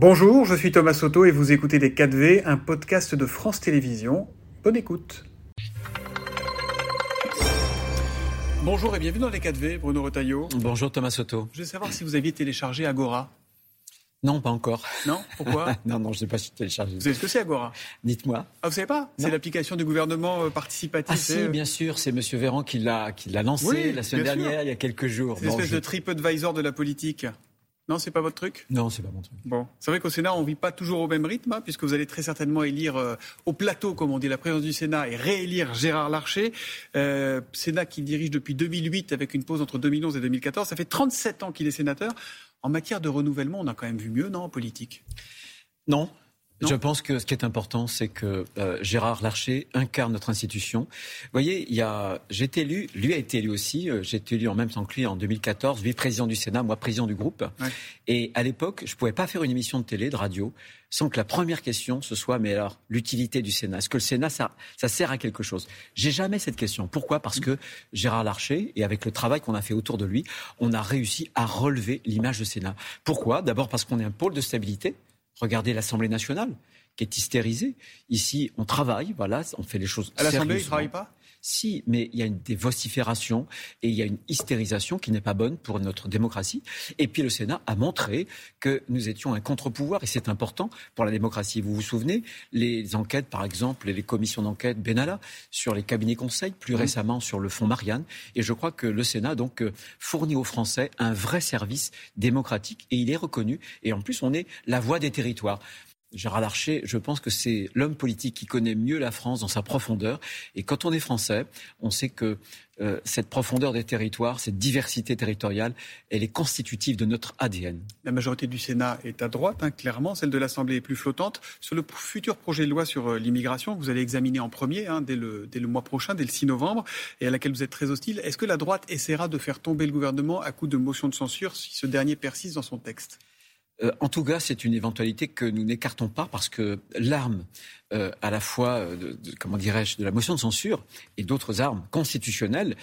Bonjour, je suis Thomas Soto et vous écoutez Les 4V, un podcast de France Télévisions. Bonne écoute. Bonjour et bienvenue dans Les 4V, Bruno Retailleau. Bonjour Thomas Soto. Je veux savoir si vous aviez téléchargé Agora. Non, pas encore. Non Pourquoi Non, non, je n'ai pas téléchargé. Vous savez ce que c'est Agora? Dites-moi. Ah, vous savez pas? C'est l'application du gouvernement euh, participatif. Ah si, bien sûr, c'est Monsieur Véran qui l'a lancé la semaine dernière, il y a quelques jours. C'est une espèce de TripAdvisor de la politique. Non, c'est pas votre truc? Non, c'est pas mon truc. Bon, c'est vrai qu'au Sénat, on vit pas toujours au même rythme, hein, puisque vous allez très certainement élire euh, au plateau, comme on dit, la présidence du Sénat et réélire Gérard Larcher. Euh, Sénat qui dirige depuis 2008 avec une pause entre 2011 et 2014. Ça fait 37 ans qu'il est sénateur. En matière de renouvellement, on a quand même vu mieux, non, en politique? Non, je pense que ce qui est important, c'est que euh, Gérard Larcher incarne notre institution. Vous voyez, il y a, j'ai été élu, lui a été élu aussi. Euh, j'ai été élu en même temps que lui en 2014, vice-président du Sénat, moi président du groupe. Et à l'époque, je pouvais pas faire une émission de télé, de radio, sans que la première question ce soit, mais alors, l'utilité du Sénat. Est-ce que le Sénat, ça, ça sert à quelque chose? J'ai jamais cette question. Pourquoi? Parce que Gérard Larcher, et avec le travail qu'on a fait autour de lui, on a réussi à relever l'image du Sénat. Pourquoi? D'abord parce qu'on est un pôle de stabilité. Regardez l'Assemblée nationale qui est hystérisée. Ici, on travaille, voilà, on fait les choses. À l'Assemblée, ils ne travaillent pas? Si, mais il y a une, des vociférations et il y a une hystérisation qui n'est pas bonne pour notre démocratie. Et puis le Sénat a montré que nous étions un contre-pouvoir et c'est important pour la démocratie. Vous vous souvenez, les enquêtes, par exemple, les commissions d'enquête Benalla sur les cabinets conseils, plus récemment sur le fonds Marianne. Et je crois que le Sénat donc euh, fournit aux Français un vrai service démocratique et il est reconnu. Et en plus, on est la voix des territoires. Gérard Larcher, je pense que c'est l'homme politique qui connaît mieux la France dans sa profondeur. Et quand on est français, on sait que euh, cette profondeur des territoires, cette diversité territoriale, elle est constitutive de notre ADN. La majorité du Sénat est à droite, hein, clairement. Celle de l'Assemblée est plus flottante. Sur le futur projet de loi sur euh, l'immigration, que vous allez examiner en premier, hein, dès, le, dès le mois prochain, dès le 6 novembre, et à laquelle vous êtes très hostile, est-ce que la droite essaiera de faire tomber le gouvernement à coup de motion de censure si ce dernier persiste dans son texte? Euh, en tout cas, c'est une éventualité que nous n'écartons pas parce que l'arme, euh, à la fois, euh, de, comment dirais-je, de la motion de censure et d'autres armes constitutionnelles,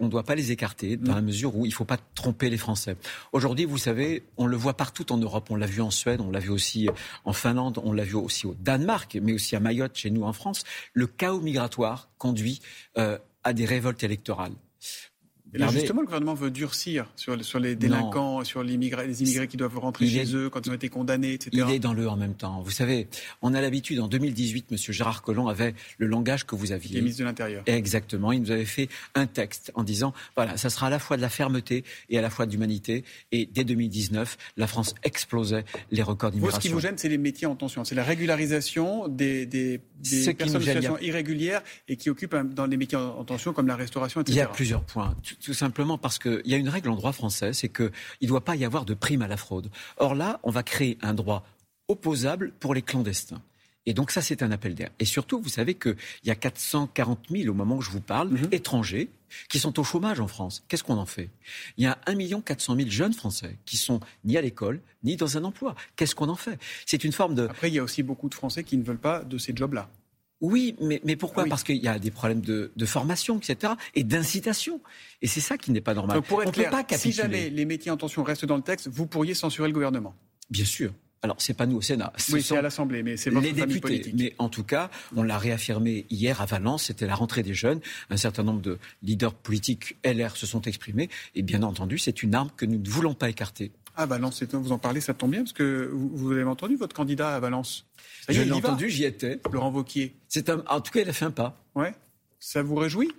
on ne doit pas les écarter dans la mesure où il ne faut pas tromper les Français. Aujourd'hui, vous savez, on le voit partout en Europe. On l'a vu en Suède, on l'a vu aussi en Finlande, on l'a vu aussi au Danemark, mais aussi à Mayotte, chez nous en France. Le chaos migratoire conduit à des révoltes électorales justement, le gouvernement veut durcir sur, sur les délinquants, sur les immigrés qui doivent rentrer chez eux quand ils ont été condamnés, etc. Il est dans le en même temps. Vous savez, on a l'habitude, en 2018, M. Gérard Collomb avait le langage que vous aviez. Le ministre de l'Intérieur. Exactement. Il nous avait fait un texte en disant, voilà, ça sera à la fois de la fermeté et à la fois d'humanité. Et dès 2019, la France explosait les records d'immigration. Ce qui vous gêne, c'est les métiers en tension. C'est la régularisation des, des, des personnes en situation irrégulière et qui occupent dans les métiers en tension comme la restauration, etc. Il y a plusieurs points tout simplement parce qu'il y a une règle en droit français, c'est qu'il ne doit pas y avoir de prime à la fraude. Or là, on va créer un droit opposable pour les clandestins. Et donc ça, c'est un appel d'air. Et surtout, vous savez qu'il y a 440 000, au moment où je vous parle, mhm. étrangers qui sont au chômage en France. Qu'est-ce qu'on en fait? Il y a 1 400 000 jeunes Français qui sont ni à l'école, ni dans un emploi. Qu'est-ce qu'on en fait? C'est une forme de... Après, il y a aussi beaucoup de Français qui ne veulent pas de ces jobs-là. Oui, mais, mais pourquoi? Parce qu'il y a des problèmes de, de formation, etc., et d'incitation. Et c'est ça qui n'est pas normal. Donc pour être clair, si jamais les métiers en tension restent dans le texte, vous pourriez censurer le gouvernement Bien sûr. Alors, c'est pas nous au Sénat. Oui, c'est à l'Assemblée, mais c'est votre les députés. Politique. Mais en tout cas, on l'a réaffirmé hier à Valence, c'était la rentrée des jeunes. Un certain nombre de leaders politiques LR se sont exprimés. Et bien entendu, c'est une arme que nous ne voulons pas écarter. À Valence, vous en parlez, ça tombe bien, parce que vous, avez entendu votre candidat à Valence. Je l'ai entendu, j'y étais. Laurent Vauquier. C'est un... En tout cas, il a fait un pas. Ouais. Ça vous réjouit?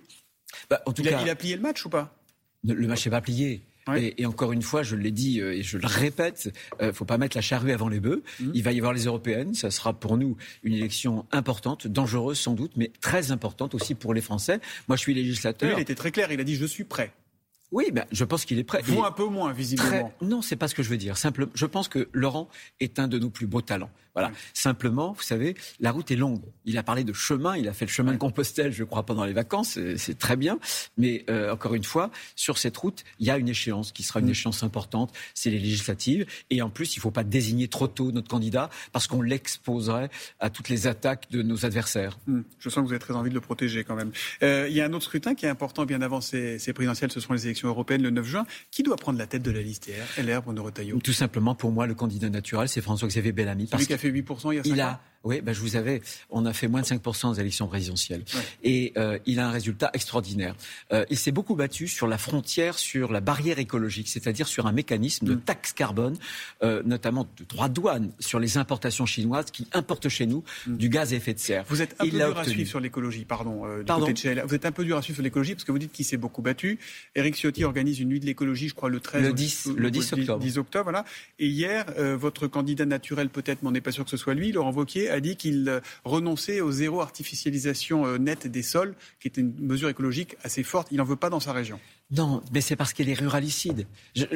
Bah, en tout il, cas, a, il a plié le match ou pas? Le match n'est pas plié. Et, encore une fois, je l'ai dit euh, et je le répète, il euh, ne faut pas mettre la charrue avant les bœufs. Mmh. Il va y avoir les européennes. Ça sera pour nous une élection importante, dangereuse sans doute, mais très importante aussi pour les Français. Moi, je suis législateur. il était très clair. Il a dit je suis prêt. Oui, ben, je pense qu'il est prêt. Vous un peu moins, visiblement. Non, c'est pas ce que je veux dire. Simple... Je pense que Laurent est un de nos plus beaux talents. Voilà. Simplement, vous savez, la route est longue. Il a parlé de chemin, il a fait le chemin de Compostelle, je crois, pendant les vacances, c'est très bien. Mais euh, encore une fois, sur cette route, il y a une échéance qui sera une échéance importante, c'est les législatives. Et en plus, il ne faut pas désigner trop tôt notre candidat parce qu'on l'exposerait à toutes les attaques de nos adversaires. Mm. Je sens que vous avez très envie de le protéger quand même. Euh, il y a un autre scrutin qui est important bien avant ces, ces présidentielles, ce sont les élections élections européennes le 9 juin. Qui doit prendre la tête de la liste LR, Bruno Retailleau? Tout simplement, pour moi, le candidat naturel, c'est François-Xavier Bellamy. Celui qui a fait 8% il y a 5 oui, ben je vous avais, on a fait moins de 5% aux élections présidentielles. Et euh, il a un résultat extraordinaire. Euh, il s'est beaucoup battu sur la frontière, sur la barrière écologique, c'est-à-dire sur un mécanisme de mm. taxe carbone, euh, notamment de droit de douane sur les importations chinoises qui importent chez nous mm. du gaz à effet de serre. Vous êtes un peu dur à suivre sur l'écologie, pardon, du côté de chez Vous êtes un peu dur à suivre sur l'écologie parce que vous dites qu'il s'est beaucoup battu. Eric Ciotti organise une nuit de l'écologie, je crois, le 13 le 10, le 10 octobre. 10 octobre voilà. Et hier, votre candidat naturel, peut-être, mais on n'est pas sûr que ce soit lui, Laurent Wauquiez, a dit qu'il renoncer au zéro artificialisation euh, nette des sols, qui est une mesure écologique assez forte. Il n'en veut pas dans sa région. Non, mais c'est parce qu'elle est ruralicide.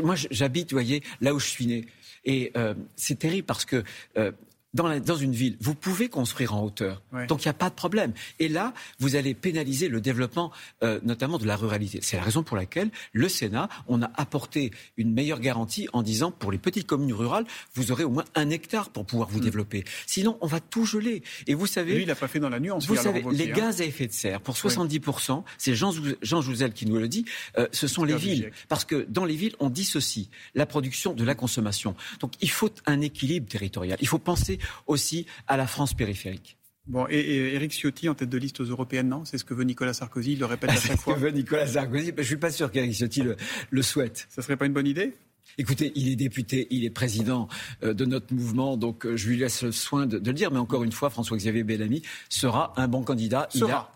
moi, j'habite, vous voyez, là où je suis né. Et euh, c'est terrible parce que euh, dans, une ville, vous pouvez construire en hauteur. Donc il n'y a pas de problème. Et là, vous allez pénaliser le développement, euh, notamment de la ruralité. C'est la raison pour laquelle le Sénat, on a apporté une meilleure garantie en disant, pour les petites communes rurales, vous aurez au moins un hectare pour pouvoir vous mm. développer. Sinon, on va tout geler. Et vous savez... Lui, il n'a pas fait dans la nuance. Vous savez, les hein. gaz à effet de serre, pour 70%, c'est Jean, Jean Jouzel qui nous le dit, euh, ce sont les villes. Parce que dans les villes, on dissocie la production de la consommation. Donc il faut un équilibre territorial. Il faut penser aussi à la France périphérique. Bon, et, Eric Ciotti en tête de liste aux européennes, non? C'est ce que veut Nicolas Sarkozy, il le répète à chaque fois. C'est ce que veut Nicolas Sarkozy, je ne suis pas sûr qu'Eric Ciotti le, souhaite. Ça serait pas une bonne idée? Écoutez, il est député, il est président euh, de notre mouvement, donc euh, je lui laisse le soin de, le dire. Mais encore une fois, François-Xavier Bellamy sera un bon candidat. Sera.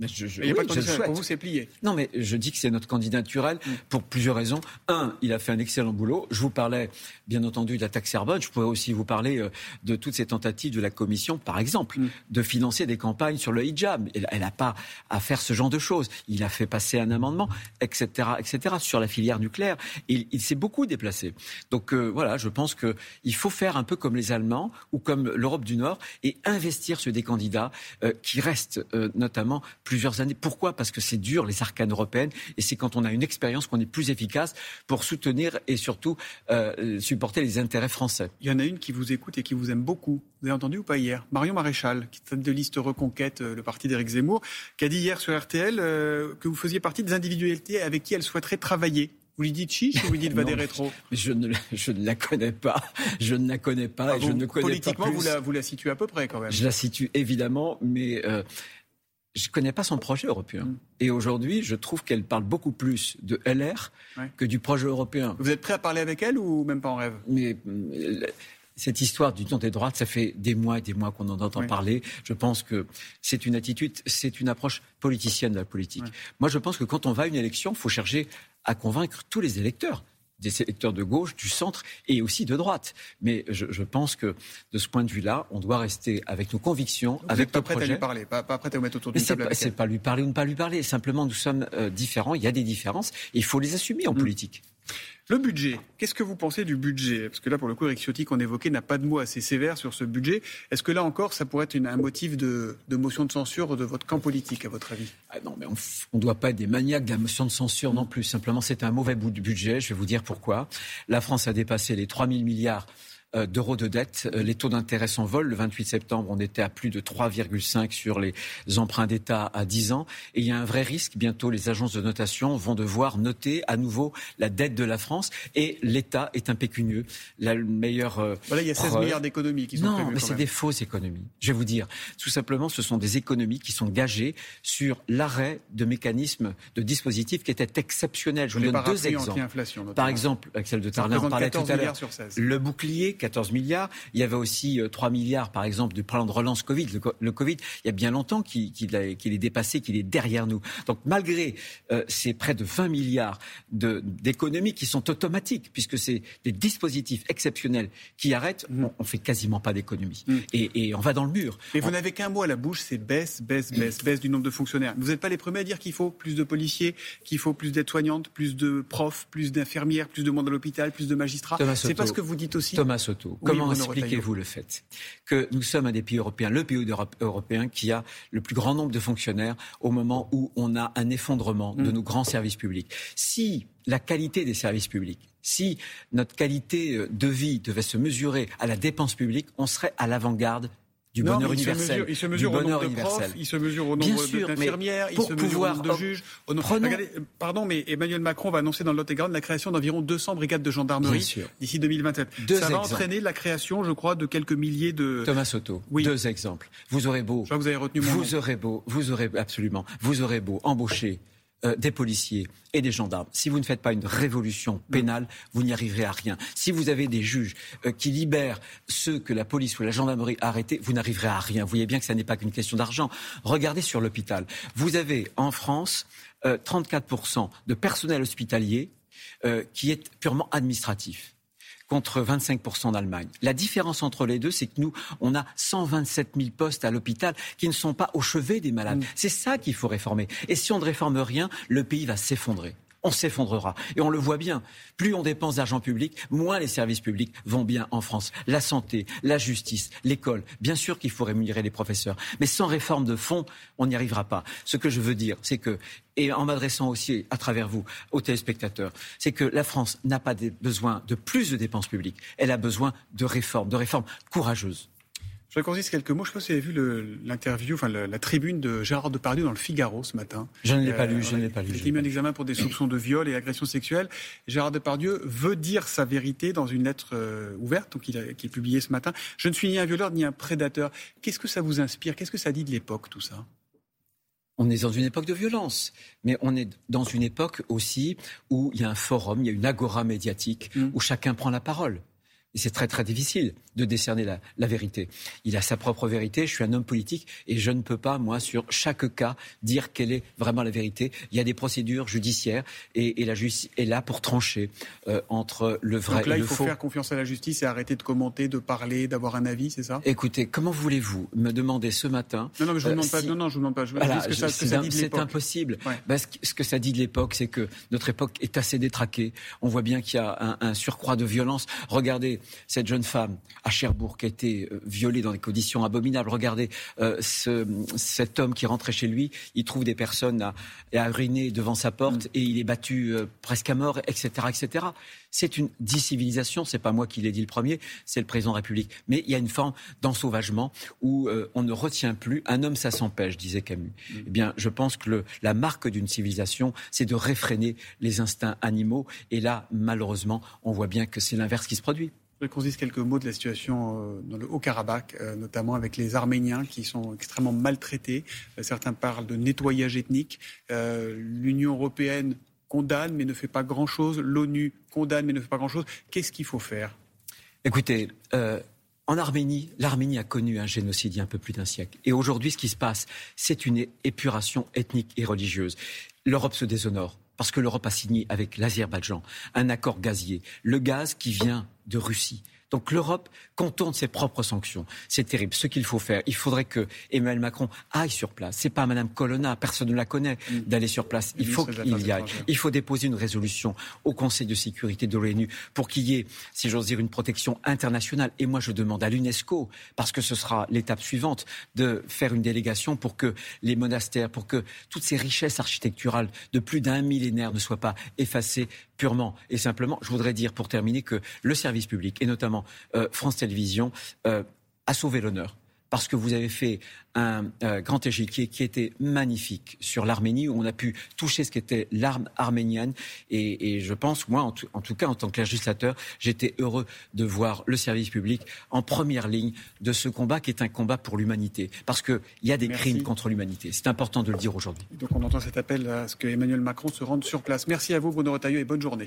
Il n'y a pas de pour vous, c'est plié. Non, mais je dis que c'est notre candidat naturel mm. pour plusieurs raisons. Un, il a fait un excellent boulot. Je vous parlais, bien entendu, de la taxe carbone. Je pourrais aussi vous parler euh, de toutes ces tentatives de la Commission, par exemple, mm. de financer des campagnes sur le hijab. Elle n'a pas à faire ce genre de choses. Il a fait passer un amendement, etc., etc., sur la filière nucléaire. Il, il s'est beaucoup déplacé. Donc euh, voilà, je pense qu'il faut faire un peu comme les Allemands ou comme l'Europe du Nord et investir sur des candidats euh, qui restent notamment plusieurs années. Pourquoi? Parce que c'est dur, les arcanes européennes, et c'est quand on a une expérience qu'on est plus efficace pour soutenir et surtout euh, supporter les intérêts français. Il y en a une qui vous écoute et qui vous aime beaucoup. Vous avez entendu ou pas hier? Marion Maréchal, qui est de liste Reconquête, euh, le parti d'Éric Zemmour, qui a dit hier sur RTL euh, que vous faisiez partie des individualités avec qui elle souhaiterait travailler. Vous lui dites chiche ou vous lui dites va des rétro je ne, je ne la connais pas. Je ne la connais pas. Ah, et je ne connais politiquement, pas Vous, la, vous la situez à peu près quand même. Je la situe évidemment, mais je ne connais pas son projet européen. Mm. Et aujourd'hui, je trouve qu'elle parle beaucoup plus de LR que du projet européen. Vous êtes prêt à parler avec elle ou même pas en rêve? Mais euh, cette histoire du temps des droites, ça fait des mois et des mois qu'on en entend parler. Je pense que c'est une attitude, c'est une approche politicienne de la politique. Moi, je pense que quand on va à une élection, il faut chercher à convaincre tous les électeurs des électeurs de gauche, du centre et aussi de droite. Mais je, pense que de ce point de vue-là, on doit rester avec nos convictions, vous avec pas prêt à lui parler, pas, pas prêt à vous mettre autour d'une table. C'est pas, pas lui parler ou ne pas lui parler. Simplement, nous sommes euh, différents. Il y a des différences. Et il faut les assumer en mm. politique. Le budget, qu'est-ce que vous pensez du budget? Parce que là, pour le coup, Eric Ciotti, qu'on évoquait, n'a pas de mots assez sévères sur ce budget. Est-ce que là encore, ça pourrait être un motif de, motion de censure de votre camp politique, à votre avis? Ah Non, mais on ne doit pas être des maniaques de la motion de censure non plus. Simplement, c'est un mauvais bout budget. Je vais vous dire pourquoi. La France a dépassé les 3 000 milliards d'euros de dette. Euh, les taux d'intérêt s'envolent. Le 28 septembre, on était à plus de 3,5 sur les emprunts d'État à 10 ans. Et il y a un vrai risque. Bientôt, les agences de notation vont devoir noter à nouveau la dette de la France. Et l'État est impécunieux. La meilleure. Euh, voilà, il y a 16 milliards d'économies qui sont Non, mais c'est des fausses économies. Je vais vous dire. Tout simplement, ce sont des économies qui sont gagées sur l'arrêt de mécanismes, de dispositifs qui étaient exceptionnels. Je vous donne deux exemples. Par exemple, Axel de Tarlin en parlait tout à l'heure. Le bouclier 14 milliards. Il y avait aussi 3 euh, milliards, par exemple, du plan de relance Covid. Le, Covid, il y a bien longtemps qu'il est dépassé, qu'il est derrière nous. Donc, malgré euh, ces près de 20 milliards d'économies qui sont automatiques, puisque c'est des dispositifs exceptionnels qui arrêtent, mm. on, ne fait quasiment pas d'économies. Mm. Et, on va dans le mur. Mais vous n'avez qu'un mot à la bouche, c'est baisse, baisse, baisse, baisse du nombre de fonctionnaires. Vous n'êtes pas les premiers à dire qu'il faut plus de policiers, qu'il faut plus d'aides-soignantes, plus de profs, plus d'infirmières, plus de monde à l'hôpital, plus de magistrats. C'est pas ce que vous dites aussi? Thomas Comment expliquez-vous le fait que nous sommes un des pays européens, le pays européen qui a le plus grand nombre de fonctionnaires au moment où on a un effondrement de mm. nos grands services publics? Si la qualité des services publics, si notre qualité euh, de vie devait se mesurer à la dépense publique, on serait à l'avant-garde du bonheur universel. il se mesure du au bonheur nombre de profs, il se mesure au nombre d'infirmières, il se mesure au nombre de juges. Au nombre... Prenons... Regardez, pardon, mais Emmanuel Macron va annoncer dans le Lot-et-Garonne la création d'environ 200 brigades de gendarmerie d'ici 2027. Deux Ça va exemples. entraîner la création, je crois, de quelques milliers de... Thomas Soto, Oui. deux exemples. Vous aurez beau... Je vois que vous avez retenu mon Vous nom. aurez beau, vous aurez absolument, vous aurez beau embaucher euh, des policiers et des gendarmes. Si vous ne faites pas une révolution pénale, vous n'y arriverez à rien. Si vous avez des juges euh, qui libèrent ceux que la police ou la gendarmerie a arrêtés, vous n'arriverez à rien. Vous voyez bien que ça n'est pas qu'une question d'argent. Regardez sur l'hôpital. Vous avez en France euh, 34% de personnel hospitalier euh, qui est purement administratif contre 25% en Allemagne. La différence entre les deux, c'est que nous, on a 127 000 postes à l'hôpital qui ne sont pas au chevet des malades. C'est ça qu'il faut réformer. Et si on ne réforme rien, le pays va s'effondrer. On s'effondrera. Et on le voit bien. Plus on dépense d'argent public, moins les services publics vont bien en France. La santé, la justice, l'école. Bien sûr qu'il faut rémunérer les professeurs. Mais sans réforme de fond, on n'y arrivera pas. Ce que je veux dire, c'est que, et en m'adressant aussi à travers vous aux téléspectateurs, c'est que la France n'a pas besoin de plus de dépenses publiques. Elle a besoin de réformes, de réformes courageuses. Je vais juste quelques mots. Je ne sais pas si vous avez vu l'interview, enfin le- la tribune de Gérard Depardieu dans le Figaro ce matin. Je ne l'ai pas Euh, lu, je ne l'ai pas lu. Il a mis pas lu. examen pour des soupçons de viol et agression sexuelle. Gérard Depardieu veut dire sa vérité dans une lettre euh, ouverte, donc il a- qui est publiée ce matin. Je ne suis ni un violeur ni un prédateur. Qu'est-ce que ça vous inspire? Qu'est-ce que ça dit de l'époque, tout ça? On est dans une époque de violence, mais on est dans une époque aussi où il y a un forum, il y a une agora médiatique, Mm. où chacun prend la parole. Et c'est très très difficile de décerner la, la vérité. Il a sa propre vérité, je suis un homme politique et je ne peux pas, moi, sur chaque cas, dire quelle est vraiment la vérité. Il y a des procédures judiciaires et, et la justice est là pour trancher euh, entre le vrai Donc là, et il le faut faux. faire confiance à la justice et arrêter de commenter, de parler, d'avoir un avis, c'est ça? Écoutez, comment voulez-vous me demander ce matin Non, non, mais je vous Euh, demande pas. si- Non, non, je vous demande pas. Je Voilà, que ça, c'est ça un- dit de c'est l'époque. impossible. Ouais. Bah, ce, que ça dit de l'époque, c'est que notre époque est assez détraquée. On voit bien qu'il y a un, un surcroît de violence. Regardez cette jeune femme à Cherbourg qui a été euh, violée dans des conditions abominables. Regardez euh, ce, cet homme qui rentrait chez lui, il trouve des personnes à, à uriner devant sa porte et il est battu euh, presque à mort, etc., etc. C'est une discivilisation. C'est pas moi qui l'ai dit le premier, c'est le président de la République. Mais il y a une forme d'ensauvagement où euh, on ne retient plus. Un homme, ça s'empêche, disait Camus. Eh bien, je pense que le- la marque d'une civilisation, c'est de réfréner les instincts animaux. Et là, malheureusement, on voit bien que c'est l'inverse qui se produit. Qu'on se dise quelques mots de la situation euh, dans le Haut-Karabakh, euh, notamment avec les Arméniens qui sont extrêmement maltraités. Euh, Certains parlent de nettoyage ethnique. L'Union européenne condamne mais ne fait pas grand-chose. L'ONU condamne mais ne fait pas grand-chose. Qu'est-ce qu'il faut faire? Écoutez, en Arménie, l'Arménie a connu un génocide il y a un peu plus d'un siècle. Et aujourd'hui, ce qui se passe, c'est une épuration ethnique et religieuse. L'Europe se déshonore parce que l'Europe a signé avec l'Azerbaïdjan un accord gazier. Le gaz qui vient de Russie. Donc l'Europe contourne ses propres sanctions. C'est terrible. Ce qu'il faut faire, il faudrait que Emmanuel Macron aille sur place. C'est pas Madame Colonna, personne ne la connaît, d'aller sur place. Il faut qu'il y aille. Il faut déposer une résolution au Conseil de sécurité de l'ONU pour qu'il y ait, si j'ose dire, une protection internationale. Et moi, je demande à l'UNESCO, parce que ce sera l'étape suivante, de faire une délégation pour que les monastères, pour que toutes ces richesses architecturales de plus d'un millénaire ne soient pas effacées purement et simplement. Je voudrais dire, pour terminer, que le service public, et notamment euh, France Télévisions, euh, a sauvé l'honneur parce que vous avez fait un euh, grand échiquier qui était magnifique sur l'Arménie, où on a pu toucher ce qu'était l'arme arménienne. Et, et je pense, moi, en tout, en tout cas, en tant que législateur, j'étais heureux de voir le service public en première ligne de ce combat qui est un combat pour l'humanité. Parce qu'il y a des Merci. crimes contre l'humanité. C'est important de le dire aujourd'hui. Donc on entend cet appel à ce que Emmanuel Macron se rende sur place. Merci à vous Bruno Retailleau et bonne journée.